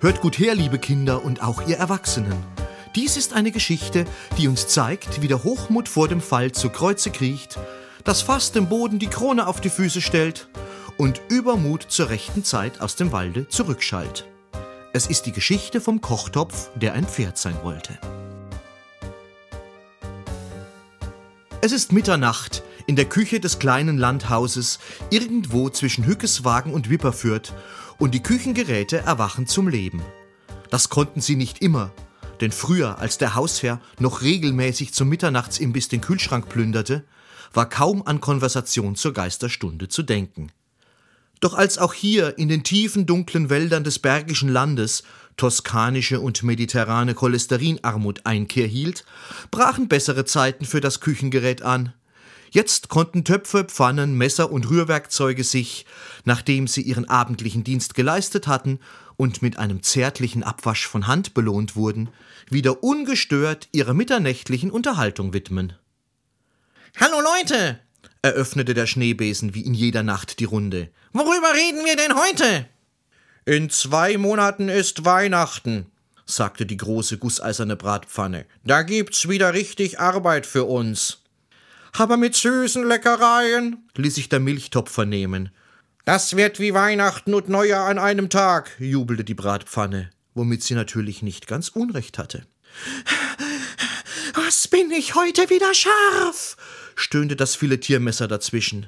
Hört gut her, liebe Kinder und auch ihr Erwachsenen. Dies ist eine Geschichte, die uns zeigt, wie der Hochmut vor dem Fall zu Kreuze kriecht, das Fass dem Boden die Krone auf die Füße stellt und Übermut zur rechten Zeit aus dem Walde zurückschallt. Es ist die Geschichte vom Kochtopf, der ein Pferd sein wollte. Es ist Mitternacht in der Küche des kleinen Landhauses, irgendwo zwischen Hückeswagen und Wipperfürth, und die Küchengeräte erwachen zum Leben. Das konnten sie nicht immer, denn früher, als der Hausherr noch regelmäßig zum Mitternachtsimbiss den Kühlschrank plünderte, war kaum an Konversation zur Geisterstunde zu denken. Doch als auch hier in den tiefen dunklen Wäldern des Bergischen Landes toskanische und mediterrane Cholesterinarmut Einkehr hielt, brachen bessere Zeiten für das Küchengerät an. Jetzt konnten Töpfe, Pfannen, Messer und Rührwerkzeuge sich, nachdem sie ihren abendlichen Dienst geleistet hatten und mit einem zärtlichen Abwasch von Hand belohnt wurden, wieder ungestört ihrer mitternächtlichen Unterhaltung widmen. Hallo Leute, eröffnete der Schneebesen wie in jeder Nacht die Runde. Worüber reden wir denn heute? In zwei Monaten ist Weihnachten, sagte die große gusseiserne Bratpfanne. Da gibt's wieder richtig Arbeit für uns. Aber mit süßen Leckereien, ließ sich der Milchtopf vernehmen. Das wird wie Weihnachten und Neujahr an einem Tag, jubelte die Bratpfanne, womit sie natürlich nicht ganz Unrecht hatte. Was bin ich heute wieder scharf? stöhnte das Filetiermesser dazwischen.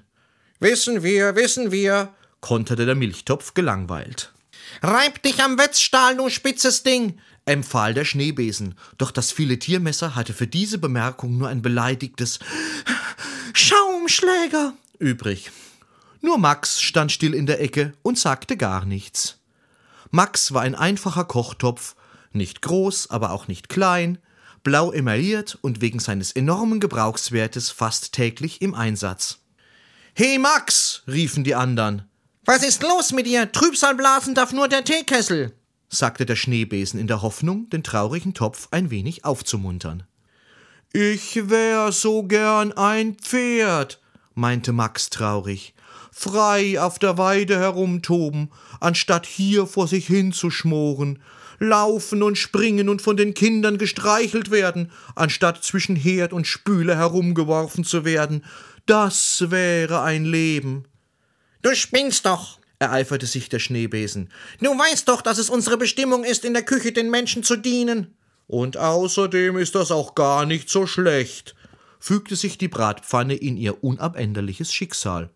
Wissen wir, wissen wir, konterte der Milchtopf gelangweilt. Reib dich am Wetzstahl, du spitzes Ding, empfahl der Schneebesen, doch das Filetiermesser hatte für diese Bemerkung nur ein beleidigtes Schaumschläger übrig. Nur Max stand still in der Ecke und sagte gar nichts. Max war ein einfacher Kochtopf, nicht groß, aber auch nicht klein, blau emailliert und wegen seines enormen Gebrauchswertes fast täglich im Einsatz. He Max, riefen die anderen. Was ist los mit dir? Trübsal blasen darf nur der Teekessel, sagte der Schneebesen in der Hoffnung, den traurigen Topf ein wenig aufzumuntern. Ich wär so gern ein Pferd, meinte Max traurig, frei auf der Weide herumtoben, anstatt hier vor sich hin zu schmoren, laufen und springen und von den Kindern gestreichelt werden, anstatt zwischen Herd und Spüle herumgeworfen zu werden. Das wäre ein Leben. Du spinnst doch, ereiferte sich der Schneebesen. Du weißt doch, dass es unsere Bestimmung ist, in der Küche den Menschen zu dienen. Und außerdem ist das auch gar nicht so schlecht, fügte sich die Bratpfanne in ihr unabänderliches Schicksal.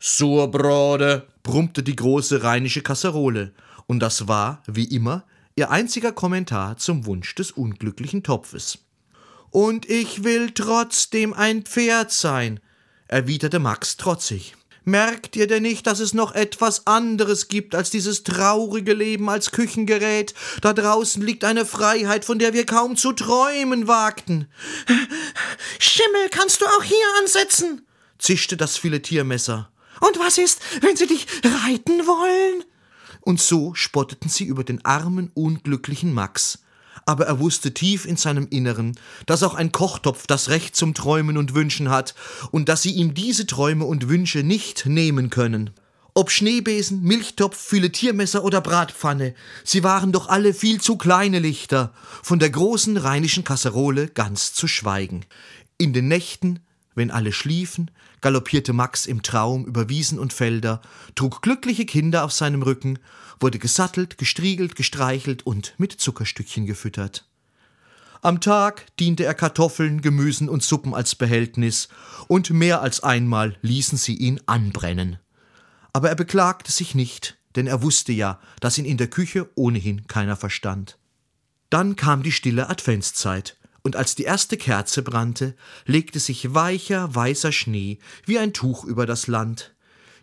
Surbrode, brummte die große rheinische Kasserole, und das war, wie immer, ihr einziger Kommentar zum Wunsch des unglücklichen Topfes. Und ich will trotzdem ein Pferd sein, erwiderte Max trotzig. Merkt ihr denn nicht, dass es noch etwas anderes gibt als dieses traurige Leben als Küchengerät? Da draußen liegt eine Freiheit, von der wir kaum zu träumen wagten. Schimmel kannst du auch hier ansetzen, zischte das Filetiermesser. Und was ist, wenn sie dich reiten wollen? Und so spotteten sie über den armen, unglücklichen Max. Aber er wusste tief in seinem Inneren, dass auch ein Kochtopf das Recht zum Träumen und Wünschen hat und dass sie ihm diese Träume und Wünsche nicht nehmen können. Ob Schneebesen, Milchtopf, Filetiermesser oder Bratpfanne, sie waren doch alle viel zu kleine Lichter, von der großen rheinischen Kasserole ganz zu schweigen. In den Nächten, wenn alle schliefen, galoppierte Max im Traum über Wiesen und Felder, trug glückliche Kinder auf seinem Rücken, wurde gesattelt, gestriegelt, gestreichelt und mit Zuckerstückchen gefüttert. Am Tag diente er Kartoffeln, Gemüsen und Suppen als Behältnis, und mehr als einmal ließen sie ihn anbrennen. Aber er beklagte sich nicht, denn er wusste ja, dass ihn in der Küche ohnehin keiner verstand. Dann kam die stille Adventszeit, und als die erste Kerze brannte, legte sich weicher, weißer Schnee wie ein Tuch über das Land.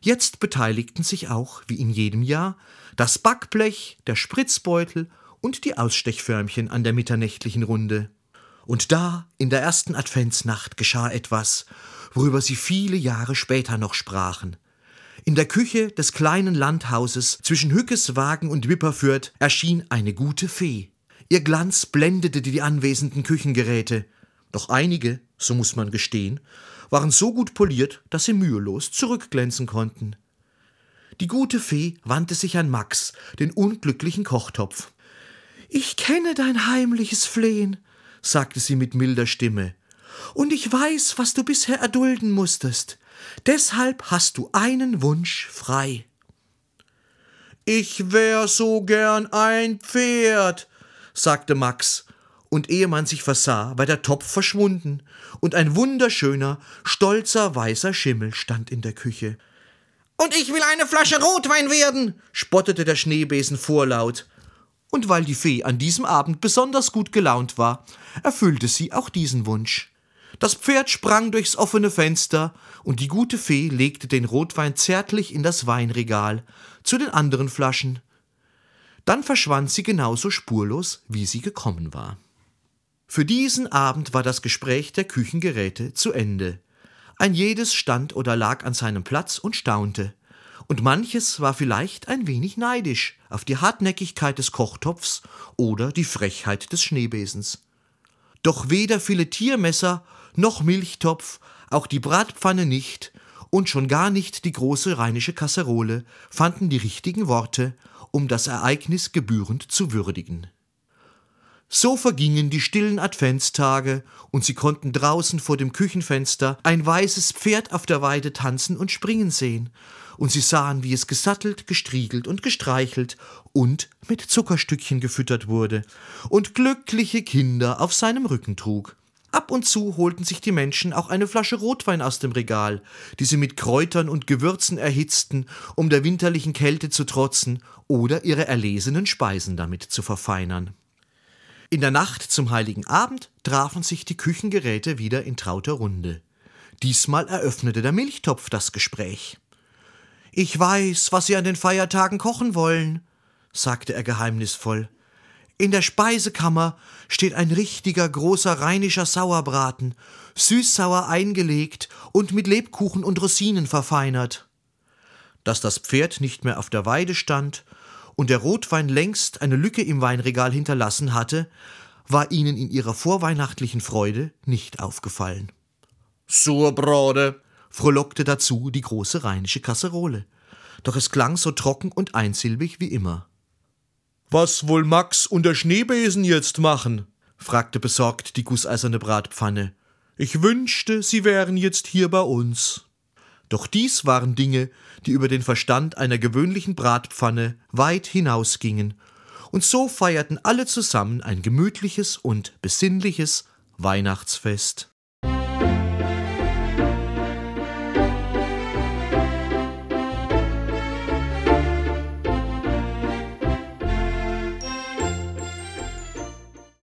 Jetzt beteiligten sich auch, wie in jedem Jahr, das Backblech, der Spritzbeutel und die Ausstechförmchen an der mitternächtlichen Runde. Und da, in der ersten Adventsnacht, geschah etwas, worüber sie viele Jahre später noch sprachen. In der Küche des kleinen Landhauses zwischen Hückeswagen und Wipperfürth erschien eine gute Fee. Ihr Glanz blendete die anwesenden Küchengeräte, doch einige, so muss man gestehen, waren so gut poliert, dass sie mühelos zurückglänzen konnten. Die gute Fee wandte sich an Max, den unglücklichen Kochtopf. Ich kenne dein heimliches Flehen, sagte sie mit milder Stimme, und ich weiß, was du bisher erdulden musstest. Deshalb hast du einen Wunsch frei. Ich wär so gern ein Pferd, sagte Max, und ehe man sich versah, war der Topf verschwunden, und ein wunderschöner, stolzer, weißer Schimmel stand in der Küche. Und ich will eine Flasche Rotwein werden, spottete der Schneebesen vorlaut. Und weil die Fee an diesem Abend besonders gut gelaunt war, erfüllte sie auch diesen Wunsch. Das Pferd sprang durchs offene Fenster, und die gute Fee legte den Rotwein zärtlich in das Weinregal, zu den anderen Flaschen. Dann verschwand sie genauso spurlos, wie sie gekommen war. Für diesen Abend war das Gespräch der Küchengeräte zu Ende. Ein jedes stand oder lag an seinem Platz und staunte. Und manches war vielleicht ein wenig neidisch auf die Hartnäckigkeit des Kochtopfs oder die Frechheit des Schneebesens. Doch weder Filetiermesser noch Milchtopf, auch die Bratpfanne nicht und schon gar nicht die große rheinische Kasserole fanden die richtigen Worte, um das Ereignis gebührend zu würdigen. So vergingen die stillen Adventstage, und sie konnten draußen vor dem Küchenfenster ein weißes Pferd auf der Weide tanzen und springen sehen, und sie sahen, wie es gesattelt, gestriegelt und gestreichelt und mit Zuckerstückchen gefüttert wurde und glückliche Kinder auf seinem Rücken trug. Ab und zu holten sich die Menschen auch eine Flasche Rotwein aus dem Regal, die sie mit Kräutern und Gewürzen erhitzten, um der winterlichen Kälte zu trotzen oder ihre erlesenen Speisen damit zu verfeinern. In der Nacht zum heiligen Abend trafen sich die Küchengeräte wieder in trauter Runde. Diesmal eröffnete der Milchtopf das Gespräch. Ich weiß, was Sie an den Feiertagen kochen wollen, sagte er geheimnisvoll. In der Speisekammer steht ein richtiger großer rheinischer Sauerbraten, süßsauer eingelegt und mit Lebkuchen und Rosinen verfeinert. Dass das Pferd nicht mehr auf der Weide stand und der Rotwein längst eine Lücke im Weinregal hinterlassen hatte, war ihnen in ihrer vorweihnachtlichen Freude nicht aufgefallen. Surbrode, frohlockte dazu die große rheinische Kasserole, doch es klang so trocken und einsilbig wie immer. Was wohl Max und der Schneebesen jetzt machen? fragte besorgt die gusseiserne Bratpfanne. Ich wünschte, sie wären jetzt hier bei uns. Doch dies waren Dinge, die über den Verstand einer gewöhnlichen Bratpfanne weit hinausgingen, und so feierten alle zusammen ein gemütliches und besinnliches Weihnachtsfest.